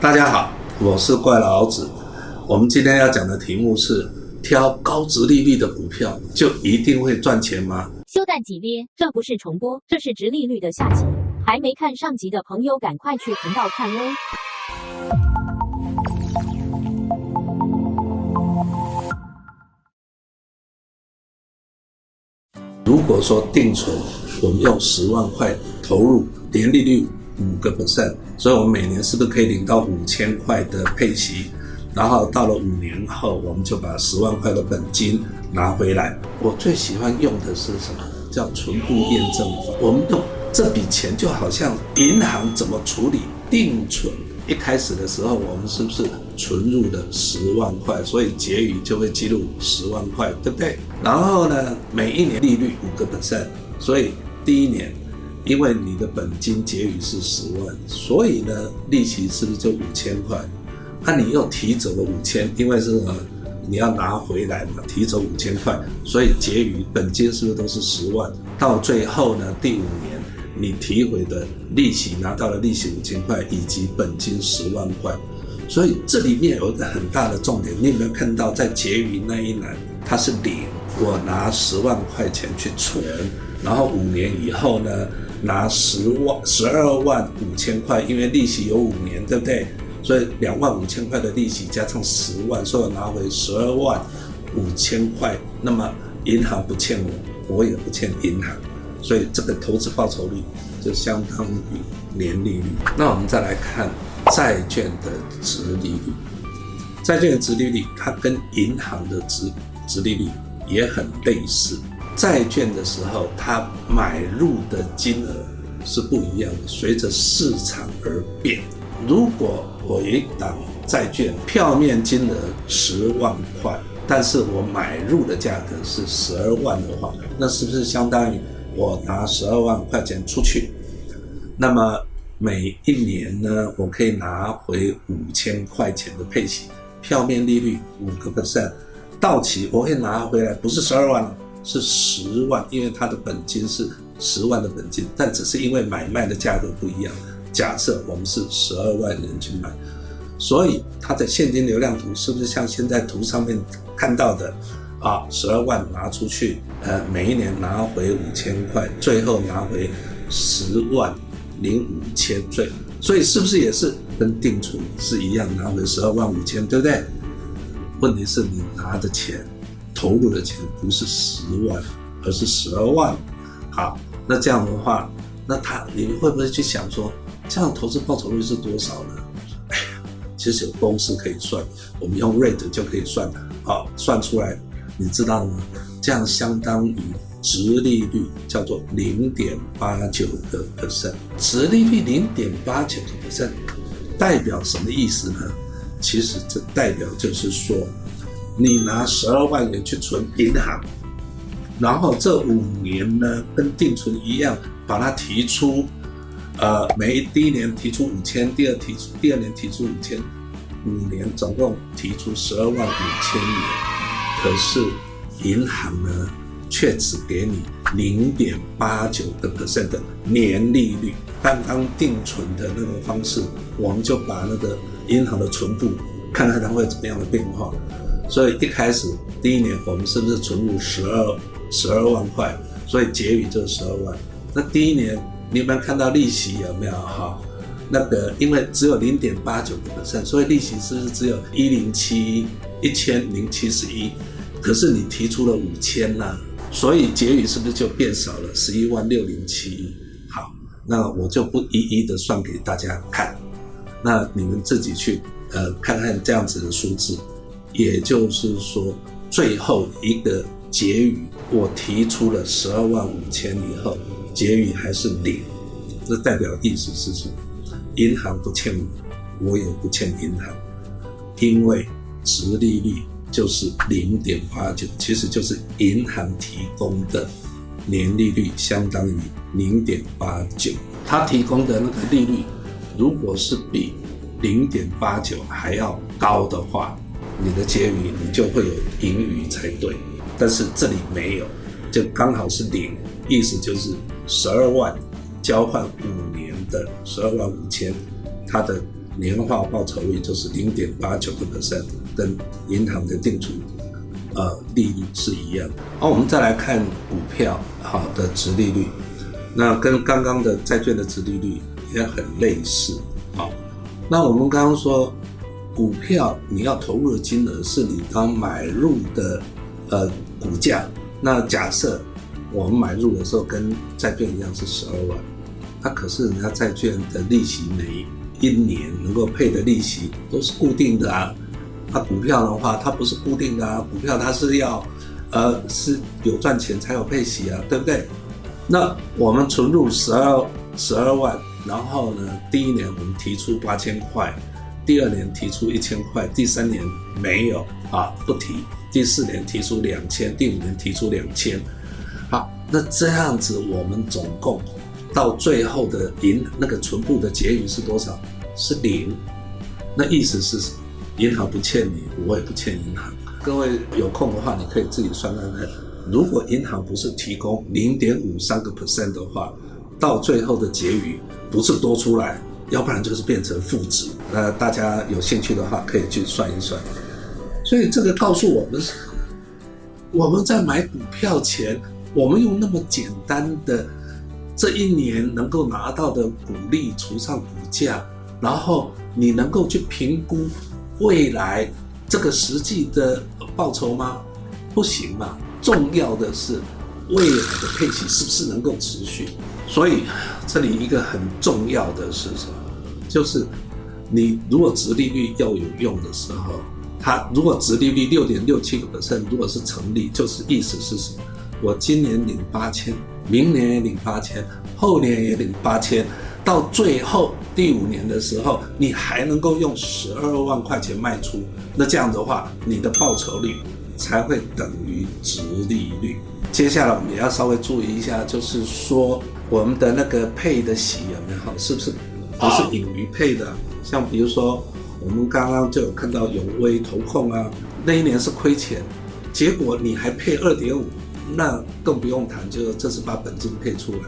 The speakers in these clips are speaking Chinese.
大家好，我是怪老子。我们今天要讲的题目是：挑高值利率的股票就一定会赚钱吗？休蛋几咧？这不是重播，这是值利率的下集。还没看上集的朋友，赶快去频道看哦。如果说定存，我们用十万块投入，年利率五个 percent，所以我们每年是不是可以领到五千块的配息？然后到了五年后，我们就把十万块的本金拿回来。我最喜欢用的是什么？叫存户验证法。我们用这笔钱就好像银行怎么处理定存？一开始的时候，我们是不是存入的十万块？所以结余就会记录十万块，对不对？然后呢，每一年利率五个 percent，所以第一年，因为你的本金结余是十万，所以呢，利息是不是就五千块？那、你又提走了五千，因为是呃你要拿回来嘛，提走五千块，所以结余本金是不是都是十万？到最后呢，第五年你提回的利息拿到了利息五千块，以及本金十万块，所以这里面有一个很大的重点，你有没有看到在结余那一栏它是零？我拿十万块钱去存，然后五年以后呢，拿十万十二万五千块，因为利息有五年，对不对？所以两万五千块的利息加上十万，所以我拿回十二万五千块。那么银行不欠我，我也不欠银行，所以这个投资报酬率就相当于年利率。那我们再来看债券的殖利率，债券的殖利率它跟银行的殖殖利率也很类似。债券的时候，它买入的金额是不一样的，随着市场而变。如果我一档债券票面金额十万块，但是我买入的价格是十二万的话，那是不是相当于我拿十二万块钱出去？那么每一年呢，我可以拿回五千块钱的配息，票面利率五个 percent，到期我会拿回来，不是十二万，是十万，因为它的本金是十万的本金，但只是因为买卖的价格不一样。假设我们是十二万人去买，所以它的现金流量图是不是像现在图上面看到的啊？十二万拿出去，呃，每一年拿回五千块，最后拿回十万零五千，最，所以是不是也是跟定存是一样，拿回十二万五千，对不对？问题是你拿的钱，投入的钱不是十万，而是十二万。好，那这样的话，那他你会不会去想说？这样投资报酬率是多少呢？哎呀，其实有公式可以算，我们用 rate 就可以算了。好，算出来，你知道吗？这样相当于殖利率叫做零点八九个 percent，殖利率零点八九个 percent 代表什么意思呢？其实这代表就是说，你拿十二万元去存银行，然后这五年呢，跟定存一样，把它提出。呃，每第一年提出五千，第二提出第二年提出五千，五年总共提出十二万五千元。可是银行呢，却只给你零点八九个 percent 的年利率。刚刚定存的那个方式，我们就把那个银行的存户看看它会怎么样的变化。所以一开始第一年我们是不是存入十二十二万块？所以结余就是十二万。那第一年。你有没有看到利息有没有哈？那个因为只有零点八九个 percent，所以利息是不是只有一零七一千零七十一？可是你提出了五千呢，所以结余是不是就变少了十一万六零七？好，那我就不一一的算给大家看，那你们自己去呃看看这样子的数字，也就是说最后一个结余我提出了十二万五千以后。结余还是零，这代表意思是什么？银行不欠我，我也不欠银行，因为殖利率就是零点八九，其实就是银行提供的年利率相当于零点八九。它提供的那个利率，如果是比零点八九还要高的话，你的结余你就会有盈余才对。但是这里没有，就刚好是零。意思就是十二万交换五年的十二万五千，它的年化报酬率就是零点八九个 percent，跟银行的定存呃利率是一样。好，我们再来看股票好的殖利率，那跟刚刚的债券的殖利率也很类似。好，那我们刚刚说股票你要投入的金额是你刚买入的呃股价，那假设我们买入的时候跟债券一样是十二万，它可是人家债券的利息每一年能够配的利息都是固定的啊，那股票的话它不是固定的啊，股票它是要，呃，是有赚钱才有配息啊，对不对？那我们存入十二十二万，然后呢，第一年我们提出八千块，第二年提出一千块，第三年没有啊，不提，第四年提出两千，第五年提出两千，好，那这样子我们总共。到最后的银那个存户的结余是多少？是零。那意思是？银行不欠你，我也不欠银行。各位有空的话，你可以自己算看看。如果银行不是提供零点五三个 percent 的话，到最后的结余不是多出来，要不然就是变成负值。那大家有兴趣的话，可以去算一算。所以这个告诉我们，我们在买股票前，我们用那么简单的。这一年能够拿到的股利除上股价，然后你能够去评估未来这个实际的报酬吗？不行嘛。重要的是未来的配息是不是能够持续？所以这里一个很重要的是什么？就是你如果殖利率要有用的时候，它如果殖利率六点六七个 percent，如果是成立，就是意思是什么？我今年领八千。明年也领八千，后年也领八千，到最后第五年的时候，你还能够用十二万块钱卖出，那这样的话，你的报酬率才会等于殖利率。接下来我们也要稍微注意一下，就是说我们的那个配的息有没有，是不是不是盈余配的？像比如说我们刚刚就有看到永威投控啊，那一年是亏钱，结果你还配二点五。那更不用谈，就是这是把本金配出来。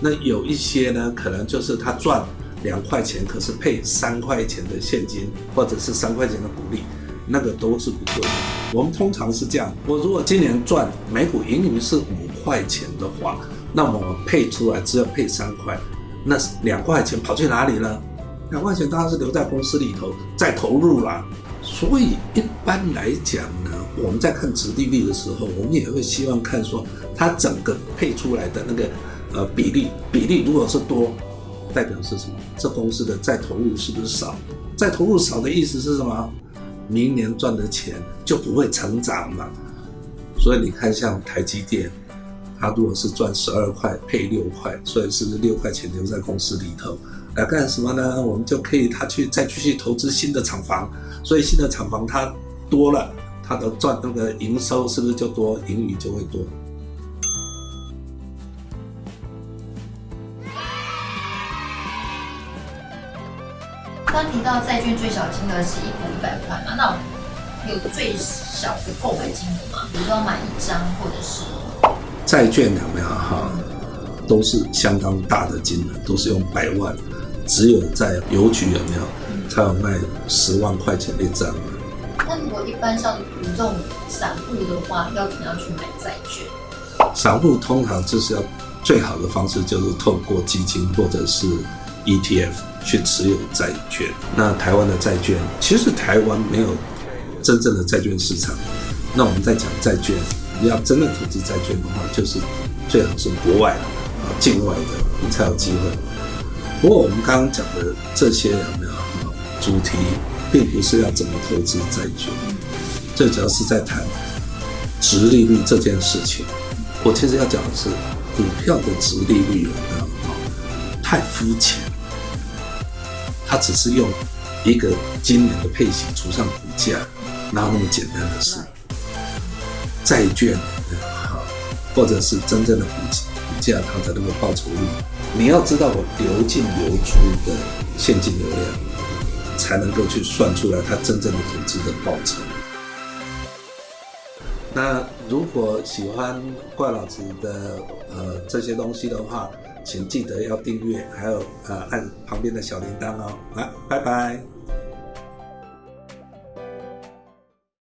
那有一些呢，可能就是他赚两块钱，可是配三块钱的现金，或者是三块钱的股利，那个都是不对的。我们通常是这样：我如果今年赚每股盈余是五块钱的话，那我配出来只有配三块，那两块钱跑去哪里了？两块钱当然是留在公司里头再投入了。所以一般来讲呢，我们在看殖利率的时候，我们也会希望看说它整个配出来的那个呃比例，比例如果是多，代表是什么？这公司的再投入是不是少？再投入少的意思是什么？明年赚的钱就不会成长了。所以你看，像台积电，他如果是赚十二块配六块，所以是不是六块钱留在公司里头？来干什么呢？我们就可以他去再继续投资新的厂房，所以新的厂房它多了，它的赚那个营收是不是就多，盈余就会多？刚提到债券最小金额是一股一百块嘛，那有最小的购买金额吗？比如说买一张或者是债券有没有哈？都是相当大的金额，都是用百万。只有在邮局有没有才有卖十万块钱一张？那如果一般像你这种散户的话，要怎么样去买债券？散户通常就是要最好的方式就是透过基金或者是 ETF 去持有债券。那台湾的债券，其实台湾没有真正的债券市场。那我们在讲债券，你要真的投资债券的话，就是最好是国外的啊，境外的，你才有机会。不过我们刚刚讲的这些有没有主题，并不是要怎么投资债券，最主要是在谈殖利率这件事情。我其实要讲的是股票的殖利率有没有太肤浅，它只是用一个今年的配息除上股价，哪有那么简单的事？债券好，或者是真正的股股价它的那个报酬率。你要知道我流进流出的现金流量，才能够去算出来它真正的投资的报酬。那如果喜欢怪老子的呃这些东西的话，请记得要订阅，还有呃按旁边的小铃铛哦。啊，拜拜。